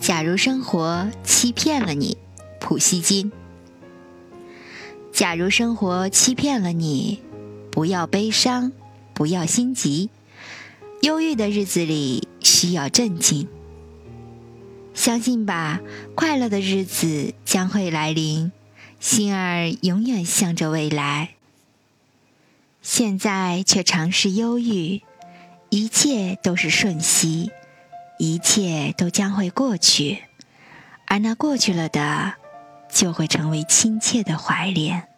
假如生活欺骗了你，普希金。假如生活欺骗了你，不要悲伤，不要心急。忧郁的日子里需要镇静。相信吧，快乐的日子将会来临。心儿永远向着未来。现在却尝试忧郁，一切都是瞬息，一切都将会过去，而那过去了的，就会成为亲切的怀恋。